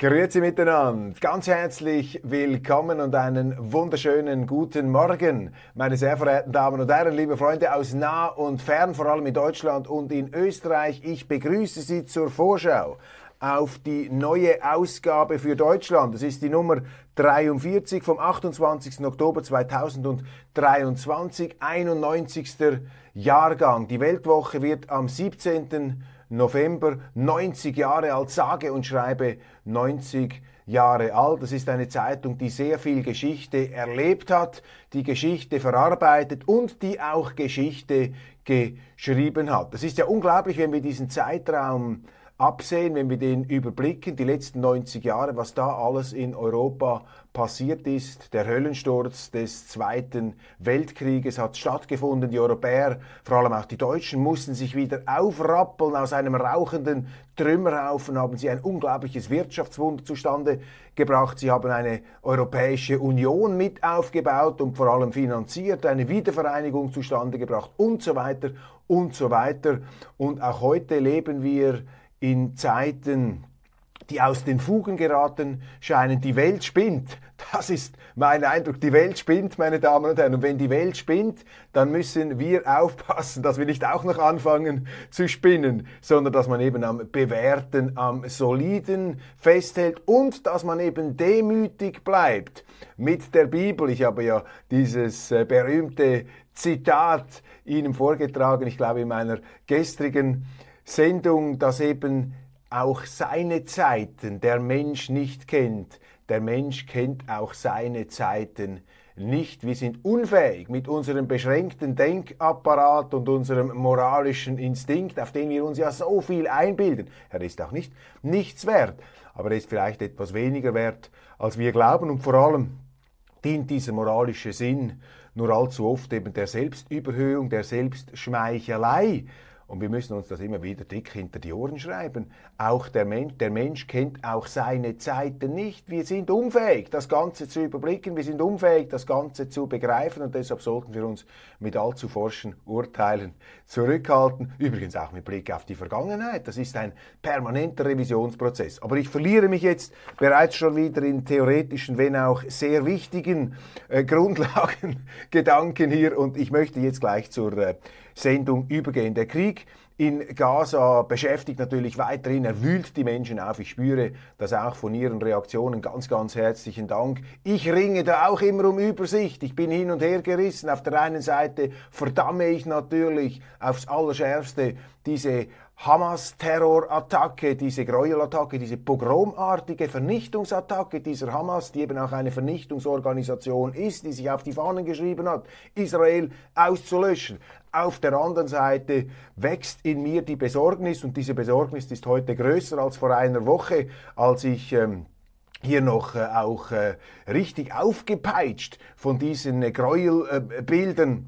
Grüezi miteinander, ganz herzlich willkommen und einen wunderschönen guten Morgen, meine sehr verehrten Damen und Herren, liebe Freunde aus nah und fern, vor allem in Deutschland und in Österreich. Ich begrüße Sie zur Vorschau auf die neue Ausgabe für Deutschland. Das ist die Nummer 43 vom 28. Oktober 2023, 91. Jahrgang. Die Weltwoche wird am 17. November 90 Jahre alt, sage und schreibe 90 Jahre alt. Das ist eine Zeitung, die sehr viel Geschichte erlebt hat, die Geschichte verarbeitet und die auch Geschichte geschrieben hat. Das ist ja unglaublich, wenn wir diesen Zeitraum absehen, wenn wir den überblicken, die letzten 90 Jahre, was da alles in Europa passiert ist. Der Höllensturz des Zweiten Weltkrieges hat stattgefunden. Die Europäer, vor allem auch die Deutschen, mussten sich wieder aufrappeln. Aus einem rauchenden Trümmerhaufen haben sie ein unglaubliches Wirtschaftswunder zustande gebracht. Sie haben eine Europäische Union mit aufgebaut und vor allem finanziert, eine Wiedervereinigung zustande gebracht und so weiter und so weiter. Und auch heute leben wir in Zeiten, die aus den Fugen geraten scheinen. Die Welt spinnt. Das ist mein Eindruck. Die Welt spinnt, meine Damen und Herren. Und wenn die Welt spinnt, dann müssen wir aufpassen, dass wir nicht auch noch anfangen zu spinnen, sondern dass man eben am Bewährten, am Soliden festhält und dass man eben demütig bleibt mit der Bibel. Ich habe ja dieses äh, berühmte Zitat Ihnen vorgetragen, ich glaube in meiner gestrigen Sendung, dass eben auch seine Zeiten der Mensch nicht kennt. Der Mensch kennt auch seine Zeiten nicht. Wir sind unfähig mit unserem beschränkten Denkapparat und unserem moralischen Instinkt, auf den wir uns ja so viel einbilden. Er ist auch nicht nichts wert, aber er ist vielleicht etwas weniger wert, als wir glauben und vor allem dient dieser moralische Sinn nur allzu oft eben der Selbstüberhöhung, der Selbstschmeichelei und wir müssen uns das immer wieder dick hinter die Ohren schreiben. Auch der Mensch, der Mensch kennt auch seine Zeiten nicht. Wir sind unfähig, das Ganze zu überblicken. Wir sind unfähig, das Ganze zu begreifen. Und deshalb sollten wir uns mit allzu forschen Urteilen zurückhalten. Übrigens auch mit Blick auf die Vergangenheit. Das ist ein permanenter Revisionsprozess. Aber ich verliere mich jetzt bereits schon wieder in theoretischen, wenn auch sehr wichtigen äh, Grundlagen, Gedanken hier. Und ich möchte jetzt gleich zur äh, Sendung übergehen. Der Krieg in Gaza beschäftigt natürlich weiterhin, er wühlt die Menschen auf. Ich spüre das auch von Ihren Reaktionen. Ganz, ganz herzlichen Dank. Ich ringe da auch immer um Übersicht. Ich bin hin und her gerissen. Auf der einen Seite verdamme ich natürlich aufs Allerschärfste diese Hamas-Terrorattacke, diese Gräuelattacke, diese pogromartige Vernichtungsattacke dieser Hamas, die eben auch eine Vernichtungsorganisation ist, die sich auf die Fahnen geschrieben hat, Israel auszulöschen. Auf der anderen Seite wächst in mir die Besorgnis und diese Besorgnis ist heute größer als vor einer Woche, als ich ähm, hier noch äh, auch äh, richtig aufgepeitscht von diesen äh, Gräuelbildern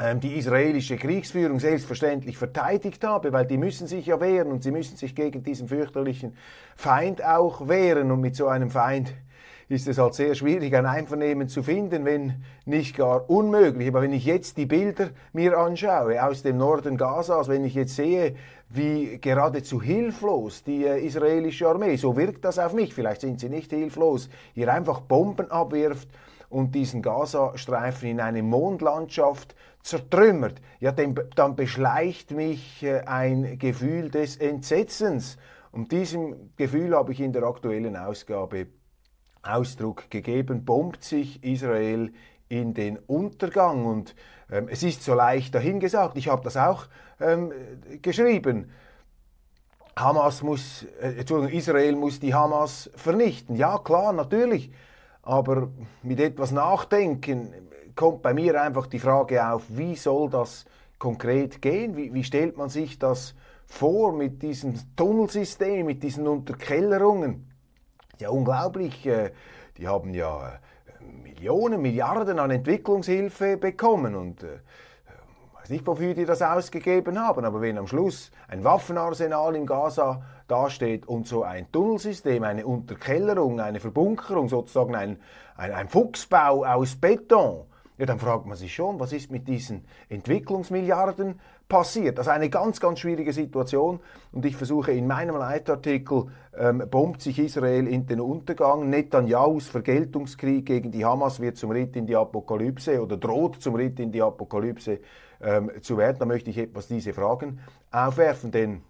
ähm, die israelische Kriegsführung selbstverständlich verteidigt habe, weil die müssen sich ja wehren und sie müssen sich gegen diesen fürchterlichen Feind auch wehren und mit so einem Feind ist es halt sehr schwierig, ein Einvernehmen zu finden, wenn nicht gar unmöglich. Aber wenn ich jetzt die Bilder mir anschaue aus dem Norden Gazas, wenn ich jetzt sehe, wie geradezu hilflos die äh, israelische Armee, so wirkt das auf mich, vielleicht sind sie nicht hilflos, hier einfach Bomben abwirft und diesen Gazastreifen in eine Mondlandschaft zertrümmert, ja, dann beschleicht mich äh, ein Gefühl des Entsetzens. Und diesem Gefühl habe ich in der aktuellen Ausgabe Ausdruck gegeben, bombt sich Israel in den Untergang. Und ähm, es ist so leicht dahingesagt. Ich habe das auch ähm, geschrieben. Hamas muss, äh, Entschuldigung, Israel muss die Hamas vernichten. Ja, klar, natürlich. Aber mit etwas Nachdenken kommt bei mir einfach die Frage auf, wie soll das konkret gehen? Wie, wie stellt man sich das vor mit diesem Tunnelsystem, mit diesen Unterkellerungen? Ja, unglaublich. Äh, die haben ja äh, Millionen, Milliarden an Entwicklungshilfe bekommen und äh, weiß nicht, wofür die das ausgegeben haben, aber wenn am Schluss ein Waffenarsenal in Gaza dasteht und so ein Tunnelsystem, eine Unterkellerung, eine Verbunkerung, sozusagen ein, ein, ein Fuchsbau aus Beton, ja, dann fragt man sich schon, was ist mit diesen Entwicklungsmilliarden passiert. Also eine ganz, ganz schwierige Situation. Und ich versuche in meinem Leitartikel, ähm, bombt sich Israel in den Untergang. Netanyahus Vergeltungskrieg gegen die Hamas wird zum Ritt in die Apokalypse oder droht zum Ritt in die Apokalypse ähm, zu werden. Da möchte ich etwas diese Fragen aufwerfen, denn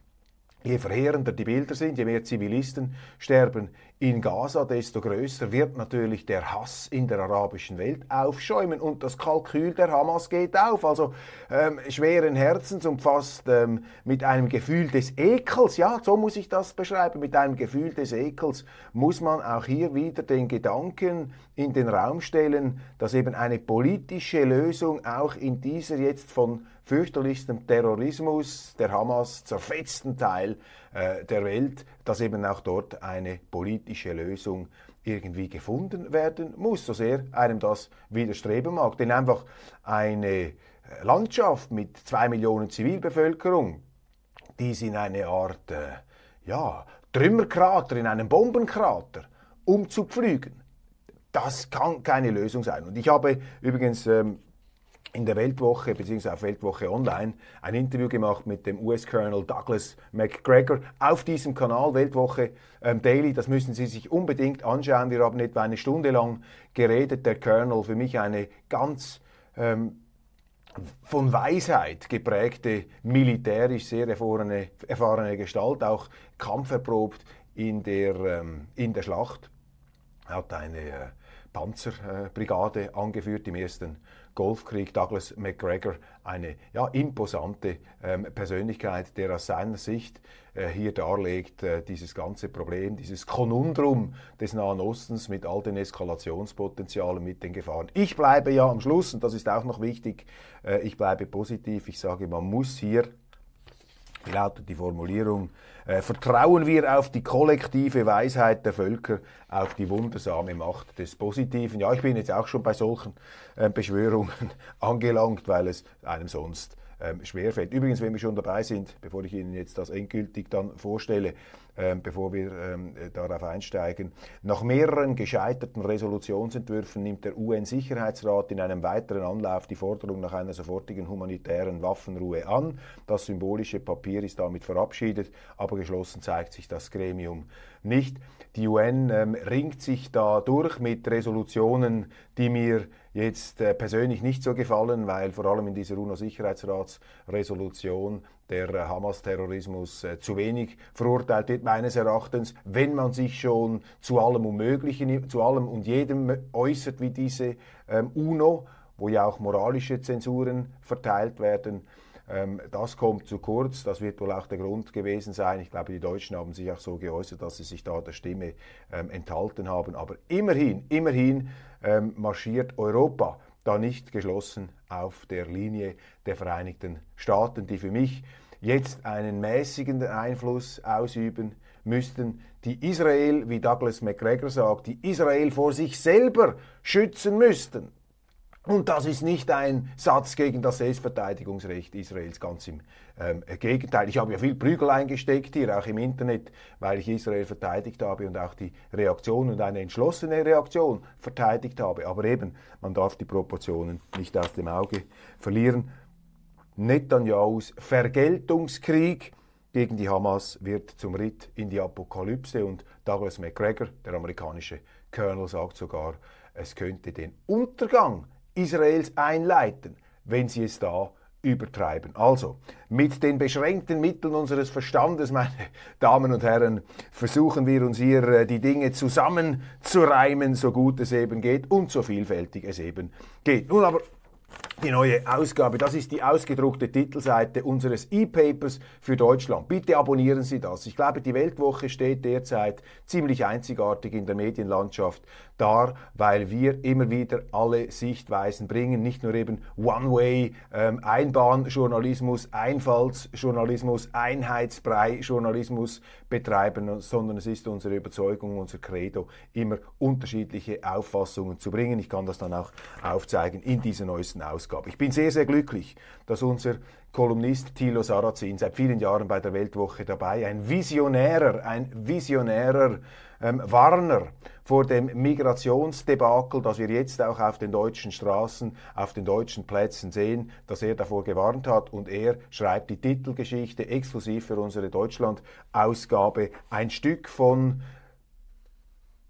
Je verheerender die Bilder sind, je mehr Zivilisten sterben in Gaza, desto größer wird natürlich der Hass in der arabischen Welt aufschäumen. Und das Kalkül der Hamas geht auf. Also ähm, schweren Herzens und fast ähm, mit einem Gefühl des Ekels, ja, so muss ich das beschreiben, mit einem Gefühl des Ekels muss man auch hier wieder den Gedanken in den Raum stellen, dass eben eine politische Lösung auch in dieser jetzt von fürchterlichstem Terrorismus der Hamas zerfetzten Teil äh, der Welt, dass eben auch dort eine politische Lösung irgendwie gefunden werden muss, so sehr einem das widerstreben mag. Denn einfach eine äh, Landschaft mit zwei Millionen Zivilbevölkerung, die ist in eine Art äh, ja, Trümmerkrater, in einem Bombenkrater umzupflügen, das kann keine Lösung sein. Und ich habe übrigens ähm, in der Weltwoche bzw. auf Weltwoche Online ein Interview gemacht mit dem US-Colonel Douglas McGregor auf diesem Kanal Weltwoche ähm, Daily. Das müssen Sie sich unbedingt anschauen. Wir haben etwa eine Stunde lang geredet. Der Colonel, für mich eine ganz ähm, von Weisheit geprägte, militärisch sehr erfahrene, erfahrene Gestalt, auch kampferprobt in der, ähm, in der Schlacht. Hat eine äh, Panzerbrigade angeführt im ersten Golfkrieg. Douglas McGregor, eine ja, imposante ähm, Persönlichkeit, der aus seiner Sicht äh, hier darlegt, äh, dieses ganze Problem, dieses Konundrum des Nahen Ostens mit all den Eskalationspotenzialen, mit den Gefahren. Ich bleibe ja am Schluss, und das ist auch noch wichtig, äh, ich bleibe positiv. Ich sage, man muss hier lautet die Formulierung? Äh, vertrauen wir auf die kollektive Weisheit der Völker, auf die wundersame Macht des Positiven. Ja, ich bin jetzt auch schon bei solchen äh, Beschwörungen angelangt, weil es einem sonst ähm, schwerfällt. Übrigens, wenn wir schon dabei sind, bevor ich Ihnen jetzt das endgültig dann vorstelle, bevor wir ähm, darauf einsteigen. Nach mehreren gescheiterten Resolutionsentwürfen nimmt der UN-Sicherheitsrat in einem weiteren Anlauf die Forderung nach einer sofortigen humanitären Waffenruhe an. Das symbolische Papier ist damit verabschiedet, aber geschlossen zeigt sich das Gremium nicht. Die UN ähm, ringt sich da durch mit Resolutionen, die mir jetzt äh, persönlich nicht so gefallen, weil vor allem in dieser UNO-Sicherheitsratsresolution der Hamas-Terrorismus äh, zu wenig verurteilt wird, meines Erachtens, wenn man sich schon zu allem Unmöglichen, zu allem und jedem äußert wie diese ähm, UNO, wo ja auch moralische Zensuren verteilt werden. Ähm, das kommt zu kurz, das wird wohl auch der Grund gewesen sein. Ich glaube, die Deutschen haben sich auch so geäußert, dass sie sich da der Stimme ähm, enthalten haben. Aber immerhin, immerhin ähm, marschiert Europa da nicht geschlossen auf der Linie der Vereinigten Staaten, die für mich jetzt einen mäßigenden Einfluss ausüben müssten, die Israel, wie Douglas McGregor sagt, die Israel vor sich selber schützen müssten. Und das ist nicht ein Satz gegen das Selbstverteidigungsrecht Israels, ganz im ähm, Gegenteil. Ich habe ja viel Prügel eingesteckt hier, auch im Internet, weil ich Israel verteidigt habe und auch die Reaktion und eine entschlossene Reaktion verteidigt habe. Aber eben, man darf die Proportionen nicht aus dem Auge verlieren. Netanyahus Vergeltungskrieg gegen die Hamas wird zum Ritt in die Apokalypse und Douglas McGregor, der amerikanische Colonel, sagt sogar, es könnte den Untergang Israels einleiten, wenn sie es da übertreiben. Also, mit den beschränkten Mitteln unseres Verstandes, meine Damen und Herren, versuchen wir uns hier äh, die Dinge zusammenzureimen, so gut es eben geht und so vielfältig es eben geht. Nun aber die neue Ausgabe. Das ist die ausgedruckte Titelseite unseres E-Papers für Deutschland. Bitte abonnieren Sie das. Ich glaube, die Weltwoche steht derzeit ziemlich einzigartig in der Medienlandschaft dar, weil wir immer wieder alle Sichtweisen bringen, nicht nur eben One-Way, ähm, Einbahnjournalismus, Einfallsjournalismus, Einheitsbrei-Journalismus betreiben, sondern es ist unsere Überzeugung, unser Credo, immer unterschiedliche Auffassungen zu bringen. Ich kann das dann auch aufzeigen in dieser neuesten Ausgabe. Ich bin sehr, sehr glücklich, dass unser Kolumnist Thilo Sarrazin seit vielen Jahren bei der Weltwoche dabei, ein visionärer, ein visionärer ähm, Warner vor dem Migrationsdebakel, das wir jetzt auch auf den deutschen Straßen, auf den deutschen Plätzen sehen, dass er davor gewarnt hat. Und er schreibt die Titelgeschichte exklusiv für unsere Deutschland-Ausgabe, ein Stück von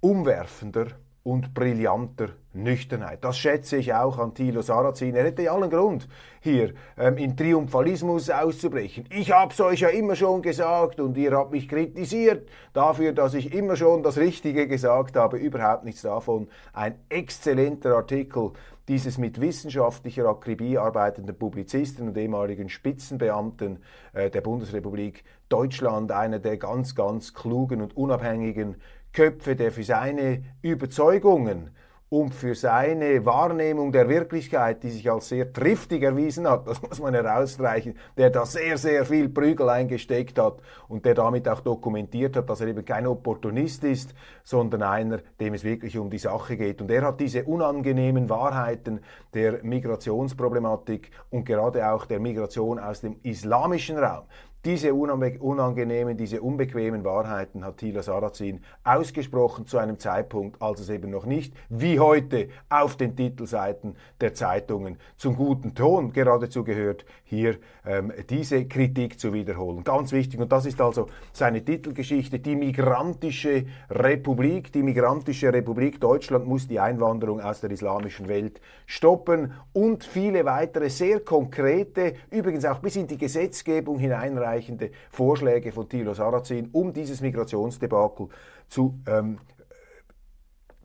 umwerfender und brillanter Nüchternheit. Das schätze ich auch an Thilo Sarrazin. Er hätte allen Grund, hier ähm, in Triumphalismus auszubrechen. Ich hab's euch ja immer schon gesagt und ihr habt mich kritisiert dafür, dass ich immer schon das Richtige gesagt habe. Überhaupt nichts davon. Ein exzellenter Artikel dieses mit wissenschaftlicher Akribie arbeitenden Publizisten und ehemaligen Spitzenbeamten äh, der Bundesrepublik Deutschland, einer der ganz, ganz klugen und unabhängigen Köpfe, der für seine Überzeugungen und für seine Wahrnehmung der Wirklichkeit, die sich als sehr triftig erwiesen hat, das muss man herausstreichen, der da sehr, sehr viel Prügel eingesteckt hat und der damit auch dokumentiert hat, dass er eben kein Opportunist ist, sondern einer, dem es wirklich um die Sache geht. Und er hat diese unangenehmen Wahrheiten der Migrationsproblematik und gerade auch der Migration aus dem islamischen Raum, diese unangenehmen, diese unbequemen Wahrheiten hat Thilo Sarrazin ausgesprochen zu einem Zeitpunkt, als es eben noch nicht, wie heute, auf den Titelseiten der Zeitungen zum guten Ton geradezu gehört, hier ähm, diese Kritik zu wiederholen. Ganz wichtig. Und das ist also seine Titelgeschichte. Die migrantische Republik, die migrantische Republik Deutschland muss die Einwanderung aus der islamischen Welt stoppen und viele weitere sehr konkrete, übrigens auch bis in die Gesetzgebung hineinreichen weitreichende Vorschläge von Thilo Sarrazin, um dieses Migrationsdebakel zu ähm,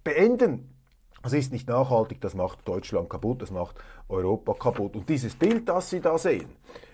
beenden. Das ist nicht nachhaltig, das macht Deutschland kaputt, das macht Europa kaputt. Und dieses Bild, das Sie da sehen,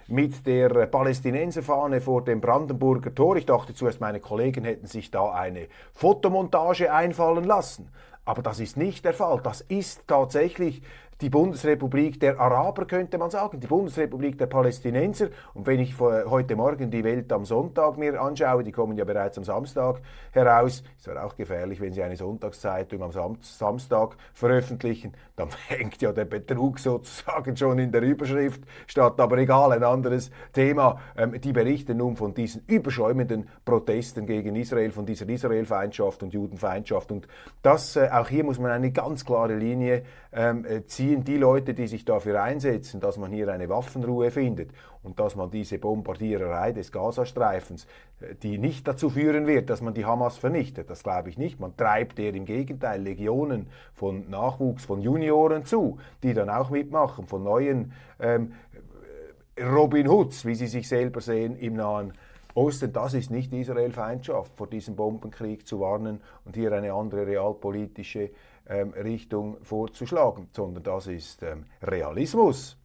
mit der Palästinenserfahne vor dem Brandenburger Tor, ich dachte zuerst, meine Kollegen hätten sich da eine Fotomontage einfallen lassen. Aber das ist nicht der Fall. Das ist tatsächlich die Bundesrepublik der Araber, könnte man sagen, die Bundesrepublik der Palästinenser. Und wenn ich heute Morgen die Welt am Sonntag mir anschaue, die kommen ja bereits am Samstag heraus, ist zwar auch gefährlich, wenn Sie eine Sonntagszeitung am Sam Samstag veröffentlichen, dann hängt ja der Betrug sozusagen schon in der Überschrift statt. Aber egal, ein anderes Thema. Ähm, die berichten nun von diesen überschäumenden Protesten gegen Israel, von dieser Israelfeindschaft und Judenfeindschaft. Und das, äh, auch hier muss man eine ganz klare Linie ähm, äh, ziehen ziehen die Leute, die sich dafür einsetzen, dass man hier eine Waffenruhe findet und dass man diese Bombardiererei des Gazastreifens, äh, die nicht dazu führen wird, dass man die Hamas vernichtet, das glaube ich nicht. Man treibt der im Gegenteil Legionen von Nachwuchs, von Junioren zu, die dann auch mitmachen, von neuen ähm, Robin Hoods, wie sie sich selber sehen, im Nahen Osten, das ist nicht Israel-Feindschaft, vor diesem Bombenkrieg zu warnen und hier eine andere realpolitische ähm, Richtung vorzuschlagen, sondern das ist ähm, Realismus.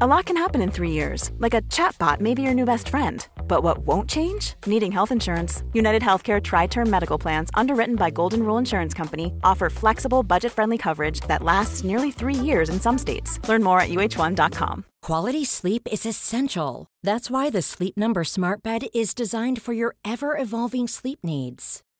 A lot can happen in three years, like a chatbot may be your new best friend. But what won't change? Needing health insurance. United Healthcare Tri Term Medical Plans, underwritten by Golden Rule Insurance Company, offer flexible, budget friendly coverage that lasts nearly three years in some states. Learn more at uh1.com. Quality sleep is essential. That's why the Sleep Number Smart Bed is designed for your ever evolving sleep needs.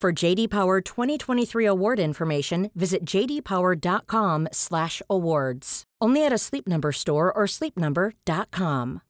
For JD Power 2023 award information, visit jdpower.com/awards. Only at a Sleep Number store or sleepnumber.com.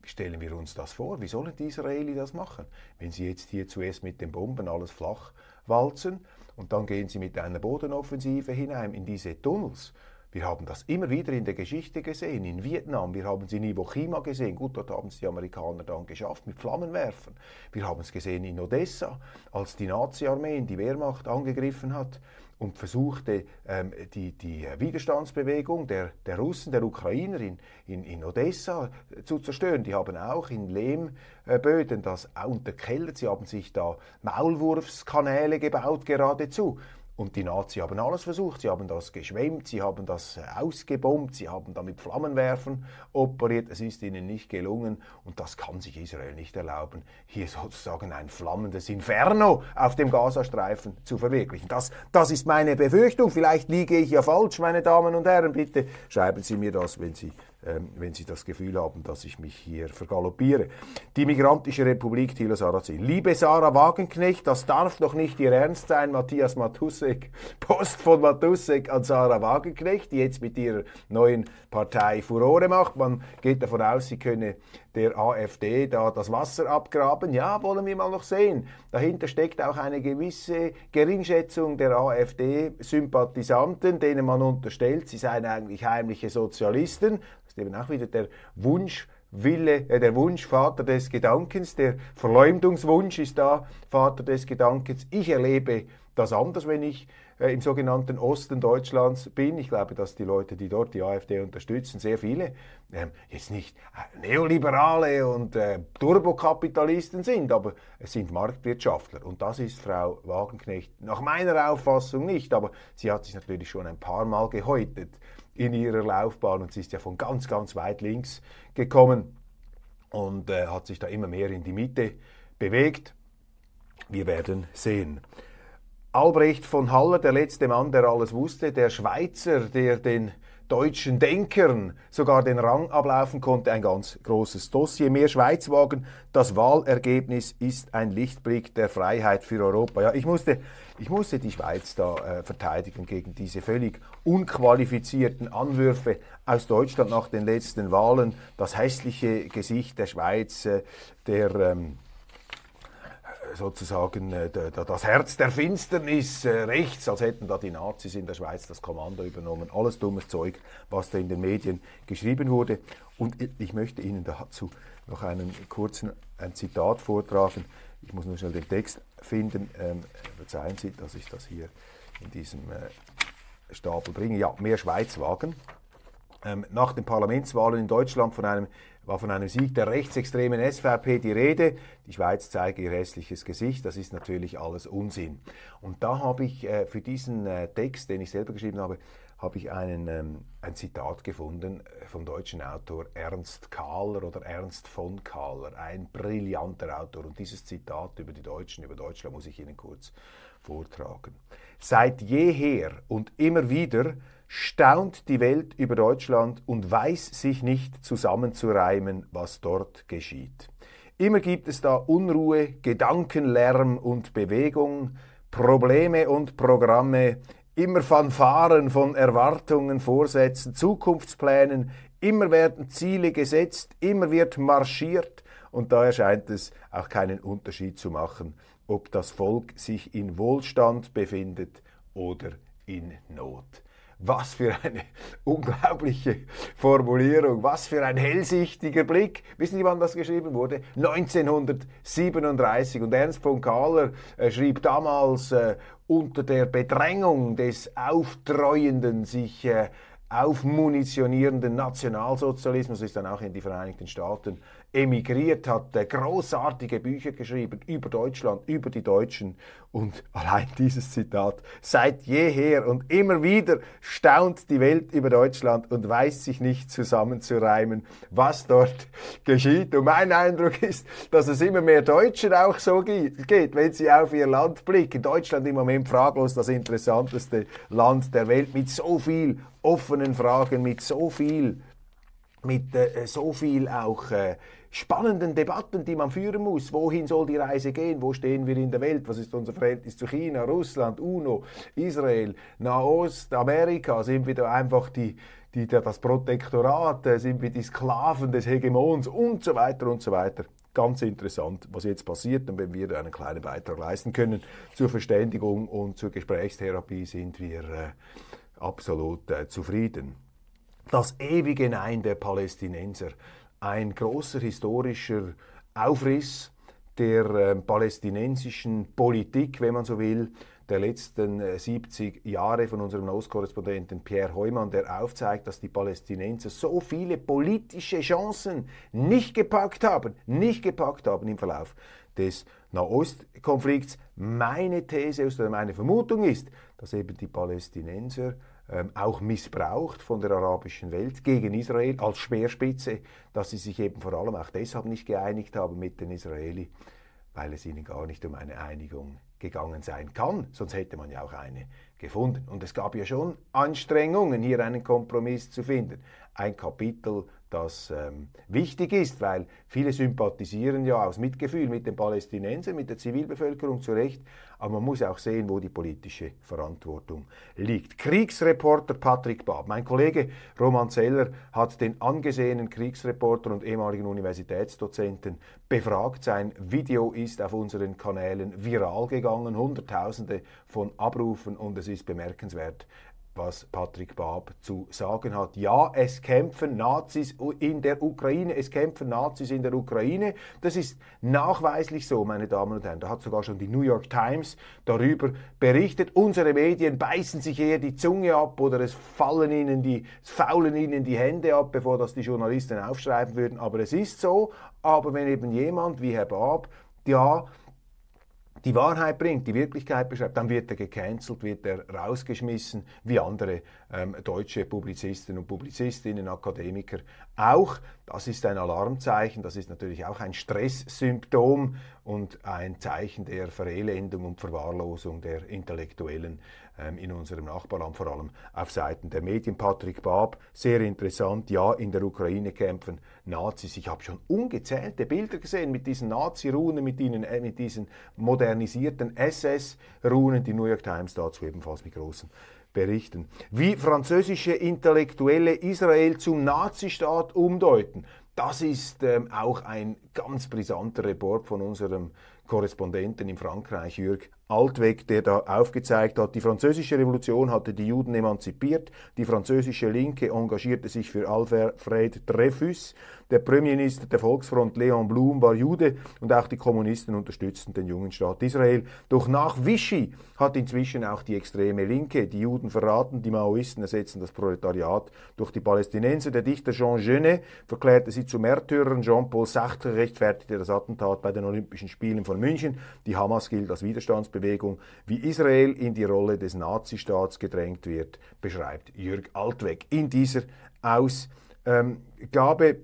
Wie stellen wir uns das vor? Wie sollen die Israelis das machen? Wenn sie jetzt hier zuerst mit den Bomben alles flach walzen und dann gehen sie mit einer Bodenoffensive hinein in diese Tunnels Wir haben das immer wieder in der Geschichte gesehen, in Vietnam, wir haben es in Iwo Jima gesehen, gut, dort haben es die Amerikaner dann geschafft mit Flammenwerfern. Wir haben es gesehen in Odessa, als die Nazi-Armee in die Wehrmacht angegriffen hat und versuchte, ähm, die, die Widerstandsbewegung der, der Russen, der Ukrainer in, in, in Odessa zu zerstören. Die haben auch in Lehmböden das unterkellert. Sie haben sich da Maulwurfskanäle gebaut geradezu. Und die Nazis haben alles versucht. Sie haben das geschwemmt, sie haben das ausgebombt, sie haben damit Flammenwerfen operiert. Es ist ihnen nicht gelungen. Und das kann sich Israel nicht erlauben, hier sozusagen ein flammendes Inferno auf dem Gazastreifen zu verwirklichen. Das, das ist meine Befürchtung. Vielleicht liege ich ja falsch, meine Damen und Herren. Bitte schreiben Sie mir das, wenn Sie wenn Sie das Gefühl haben, dass ich mich hier vergaloppiere. Die Migrantische Republik Thilo Sarrazin. Liebe Sarah Wagenknecht, das darf doch nicht Ihr Ernst sein, Matthias Matussek. Post von Matussek an Sarah Wagenknecht, die jetzt mit ihrer neuen Partei Furore macht. Man geht davon aus, sie könne der AfD da das Wasser abgraben. Ja, wollen wir mal noch sehen. Dahinter steckt auch eine gewisse Geringschätzung der AfD-Sympathisanten, denen man unterstellt, sie seien eigentlich heimliche Sozialisten ist eben auch wieder der Wunsch, Wille, äh, der Wunsch Vater des Gedankens, der Verleumdungswunsch ist da Vater des Gedankens. Ich erlebe das anders, wenn ich äh, im sogenannten Osten Deutschlands bin. Ich glaube, dass die Leute, die dort die AfD unterstützen, sehr viele ähm, jetzt nicht äh, Neoliberale und äh, Turbokapitalisten sind, aber es sind Marktwirtschaftler. Und das ist Frau Wagenknecht nach meiner Auffassung nicht. Aber sie hat sich natürlich schon ein paar Mal gehäutet in ihrer Laufbahn und sie ist ja von ganz, ganz weit links gekommen und äh, hat sich da immer mehr in die Mitte bewegt. Wir werden sehen. Albrecht von Haller, der letzte Mann, der alles wusste, der Schweizer, der den deutschen Denkern sogar den Rang ablaufen konnte, ein ganz großes Dossier. Mehr Schweizwagen, das Wahlergebnis ist ein Lichtblick der Freiheit für Europa. Ja, ich musste, ich musste die Schweiz da äh, verteidigen gegen diese völlig unqualifizierten Anwürfe aus Deutschland nach den letzten Wahlen. Das hässliche Gesicht der Schweiz, äh, der ähm, sozusagen äh, das Herz der Finsternis äh, rechts, als hätten da die Nazis in der Schweiz das Kommando übernommen. Alles dummes Zeug, was da in den Medien geschrieben wurde. Und ich möchte Ihnen dazu noch einen kurzen ein Zitat vortragen. Ich muss nur schnell den Text finden. Ähm, verzeihen Sie, dass ich das hier in diesem äh, Stapel bringe. Ja, mehr Schweizwagen. Ähm, nach den Parlamentswahlen in Deutschland von einem war von einem Sieg der rechtsextremen SVP die Rede. Die Schweiz zeige ihr hässliches Gesicht. Das ist natürlich alles Unsinn. Und da habe ich äh, für diesen äh, Text, den ich selber geschrieben habe, habe ich einen, ähm, ein Zitat gefunden äh, vom deutschen Autor Ernst Kahler oder Ernst von Kahler, ein brillanter Autor. Und dieses Zitat über die Deutschen, über Deutschland muss ich Ihnen kurz vortragen. Seit jeher und immer wieder staunt die Welt über Deutschland und weiß sich nicht zusammenzureimen, was dort geschieht. Immer gibt es da Unruhe, Gedankenlärm und Bewegung, Probleme und Programme, immer Fanfaren von Erwartungen, Vorsätzen, Zukunftsplänen, immer werden Ziele gesetzt, immer wird marschiert und daher scheint es auch keinen Unterschied zu machen, ob das Volk sich in Wohlstand befindet oder in Not. Was für eine unglaubliche Formulierung, was für ein hellsichtiger Blick. Wissen Sie, wann das geschrieben wurde? 1937. Und Ernst von Kahler äh, schrieb damals äh, unter der Bedrängung des auftreuenden, sich äh, aufmunitionierenden Nationalsozialismus, ist dann auch in die Vereinigten Staaten emigriert, hat großartige Bücher geschrieben über Deutschland, über die Deutschen und allein dieses Zitat, seit jeher und immer wieder staunt die Welt über Deutschland und weiß sich nicht zusammenzureimen, was dort geschieht. Und mein Eindruck ist, dass es immer mehr Deutschen auch so geht, wenn sie auf ihr Land blicken. Deutschland im Moment fraglos das interessanteste Land der Welt mit so viel offenen Fragen, mit so viel mit äh, so viel auch äh, spannenden Debatten, die man führen muss. Wohin soll die Reise gehen? Wo stehen wir in der Welt? Was ist unser Verhältnis zu China, Russland, UNO, Israel, Nahost, Amerika? Sind wir da einfach die, die, das Protektorat? Sind wir die Sklaven des Hegemons und so weiter und so weiter? Ganz interessant, was jetzt passiert. Und wenn wir einen kleinen Beitrag leisten können zur Verständigung und zur Gesprächstherapie, sind wir äh, absolut äh, zufrieden. Das ewige Nein der Palästinenser, ein großer historischer Aufriss der äh, palästinensischen Politik, wenn man so will, der letzten 70 äh, Jahre von unserem Ostkorrespondenten Pierre Heumann, der aufzeigt, dass die Palästinenser so viele politische Chancen nicht gepackt haben, nicht gepackt haben im Verlauf des Nahostkonflikts. Meine These oder meine Vermutung ist, dass eben die Palästinenser auch missbraucht von der arabischen Welt gegen Israel als Speerspitze, dass sie sich eben vor allem auch deshalb nicht geeinigt haben mit den Israelis, weil es ihnen gar nicht um eine Einigung gegangen sein kann, sonst hätte man ja auch eine gefunden. Und es gab ja schon Anstrengungen, hier einen Kompromiss zu finden. Ein Kapitel das ähm, wichtig ist, weil viele sympathisieren ja aus Mitgefühl mit den Palästinensern, mit der Zivilbevölkerung zu Recht, aber man muss auch sehen, wo die politische Verantwortung liegt. Kriegsreporter Patrick Bab, mein Kollege Roman Zeller hat den angesehenen Kriegsreporter und ehemaligen Universitätsdozenten befragt. Sein Video ist auf unseren Kanälen viral gegangen, Hunderttausende von Abrufen und es ist bemerkenswert, was Patrick Bab zu sagen hat. Ja, es kämpfen Nazis in der Ukraine, es kämpfen Nazis in der Ukraine. Das ist nachweislich so, meine Damen und Herren. Da hat sogar schon die New York Times darüber berichtet. Unsere Medien beißen sich eher die Zunge ab oder es fallen ihnen die, es faulen ihnen die Hände ab, bevor das die Journalisten aufschreiben würden. Aber es ist so. Aber wenn eben jemand wie Herr Bab, ja, die Wahrheit bringt, die Wirklichkeit beschreibt, dann wird er gecancelt, wird er rausgeschmissen, wie andere ähm, deutsche Publizisten und Publizistinnen, Akademiker auch. Das ist ein Alarmzeichen, das ist natürlich auch ein Stresssymptom und ein Zeichen der Verelendung und Verwahrlosung der Intellektuellen in unserem Nachbarland, vor allem auf Seiten der Medien. Patrick Bab, sehr interessant, ja, in der Ukraine kämpfen Nazis. Ich habe schon ungezählte Bilder gesehen mit diesen Nazi-Runen, mit, äh, mit diesen modernisierten SS-Runen, die New York Times dazu ebenfalls mit großen berichten. Wie französische Intellektuelle Israel zum Nazistaat umdeuten, das ist ähm, auch ein ganz brisanter Report von unserem Korrespondenten in Frankreich, Jürg Altweg, der da aufgezeigt hat, die französische Revolution hatte die Juden emanzipiert, die französische Linke engagierte sich für Alfred Dreyfus, der Premierminister der Volksfront Leon Blum war Jude und auch die Kommunisten unterstützten den jungen Staat Israel. Doch nach Vichy hat inzwischen auch die extreme Linke die Juden verraten, die Maoisten ersetzen das Proletariat durch die Palästinenser. Der Dichter Jean Genet verklärte sie zu Märtyrern, Jean-Paul Sartre rechtfertigte das Attentat bei den Olympischen Spielen von München, die Hamas gilt als Widerstandsbewegung. Wie Israel in die Rolle des Nazistaats gedrängt wird, beschreibt Jürg Altweg in dieser Ausgabe.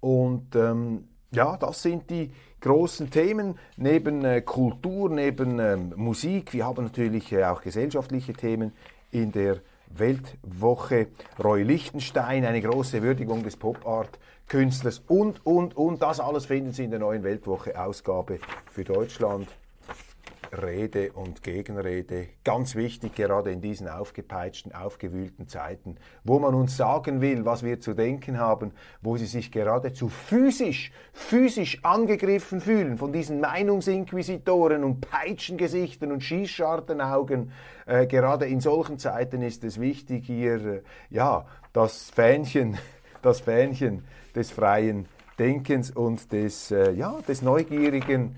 Und ähm, ja, das sind die großen Themen neben äh, Kultur, neben ähm, Musik. Wir haben natürlich äh, auch gesellschaftliche Themen in der Weltwoche. Roy Lichtenstein, eine große Würdigung des Pop-Art-Künstlers und, und, und. Das alles finden Sie in der neuen Weltwoche-Ausgabe für Deutschland. Rede und Gegenrede. Ganz wichtig, gerade in diesen aufgepeitschten, aufgewühlten Zeiten, wo man uns sagen will, was wir zu denken haben, wo sie sich geradezu physisch, physisch angegriffen fühlen von diesen Meinungsinquisitoren und Peitschengesichtern und Schießschartenaugen. Äh, gerade in solchen Zeiten ist es wichtig, hier, äh, ja, das Fähnchen, das Fähnchen des freien Denkens und des, äh, ja, des neugierigen,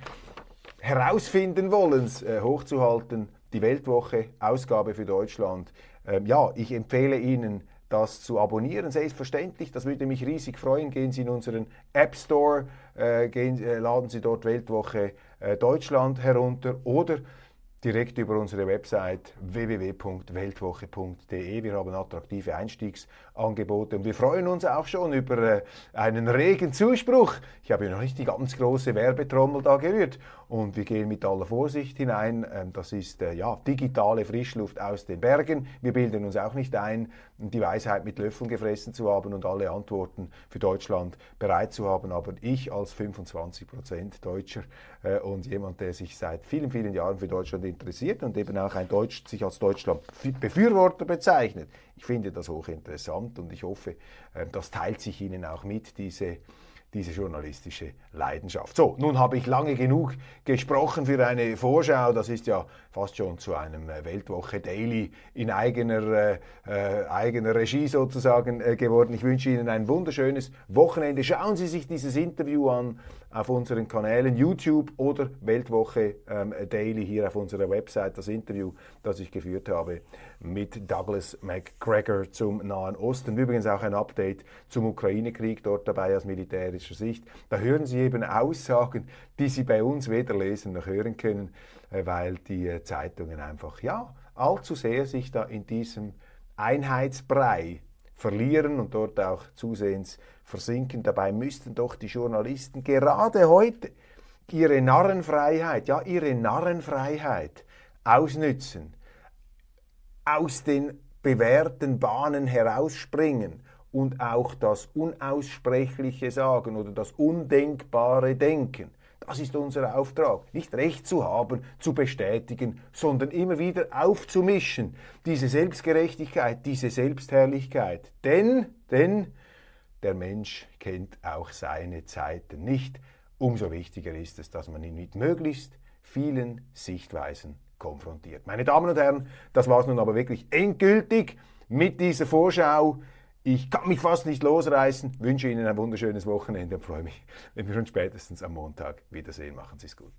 herausfinden wollens äh, hochzuhalten. Die Weltwoche, Ausgabe für Deutschland. Ähm, ja, ich empfehle Ihnen, das zu abonnieren. Selbstverständlich, das würde mich riesig freuen. Gehen Sie in unseren App Store, äh, gehen, äh, laden Sie dort Weltwoche äh, Deutschland herunter oder direkt über unsere Website www.weltwoche.de. Wir haben attraktive Einstiegsangebote und wir freuen uns auch schon über äh, einen regen Zuspruch. Ich habe ja noch nicht die ganz große Werbetrommel da gerührt und wir gehen mit aller Vorsicht hinein. Ähm, das ist äh, ja digitale Frischluft aus den Bergen. Wir bilden uns auch nicht ein, die Weisheit mit Löffeln gefressen zu haben und alle Antworten für Deutschland bereit zu haben. Aber ich als 25 Prozent Deutscher äh, und jemand, der sich seit vielen, vielen Jahren für Deutschland interessiert und eben auch ein Deutsch, sich als Deutschland-Befürworter bezeichnet. Ich finde das hochinteressant und ich hoffe, äh, das teilt sich Ihnen auch mit, diese diese journalistische Leidenschaft. So, nun habe ich lange genug gesprochen für eine Vorschau. Das ist ja fast schon zu einem äh, Weltwoche Daily in eigener, äh, äh, eigener Regie sozusagen äh, geworden. Ich wünsche Ihnen ein wunderschönes Wochenende. Schauen Sie sich dieses Interview an auf unseren Kanälen YouTube oder Weltwoche ähm, Daily hier auf unserer Website. Das Interview, das ich geführt habe mit Douglas McGregor zum Nahen Osten. Übrigens auch ein Update zum Ukraine-Krieg dort dabei aus militärischer Sicht. Da hören Sie eben Aussagen, die Sie bei uns weder lesen noch hören können, äh, weil die äh, Zeitungen einfach, ja, allzu sehr sich da in diesem Einheitsbrei verlieren und dort auch zusehends versinken. Dabei müssten doch die Journalisten gerade heute ihre Narrenfreiheit, ja, ihre Narrenfreiheit ausnützen, aus den bewährten Bahnen herausspringen und auch das Unaussprechliche sagen oder das Undenkbare denken. Das ist unser Auftrag. Nicht Recht zu haben, zu bestätigen, sondern immer wieder aufzumischen. Diese Selbstgerechtigkeit, diese Selbstherrlichkeit. Denn, denn, der Mensch kennt auch seine Zeiten nicht. Umso wichtiger ist es, dass man ihn mit möglichst vielen Sichtweisen konfrontiert. Meine Damen und Herren, das war es nun aber wirklich endgültig mit dieser Vorschau. Ich kann mich fast nicht losreißen, wünsche Ihnen ein wunderschönes Wochenende und freue mich, wenn wir uns spätestens am Montag wiedersehen. Machen Sie es gut.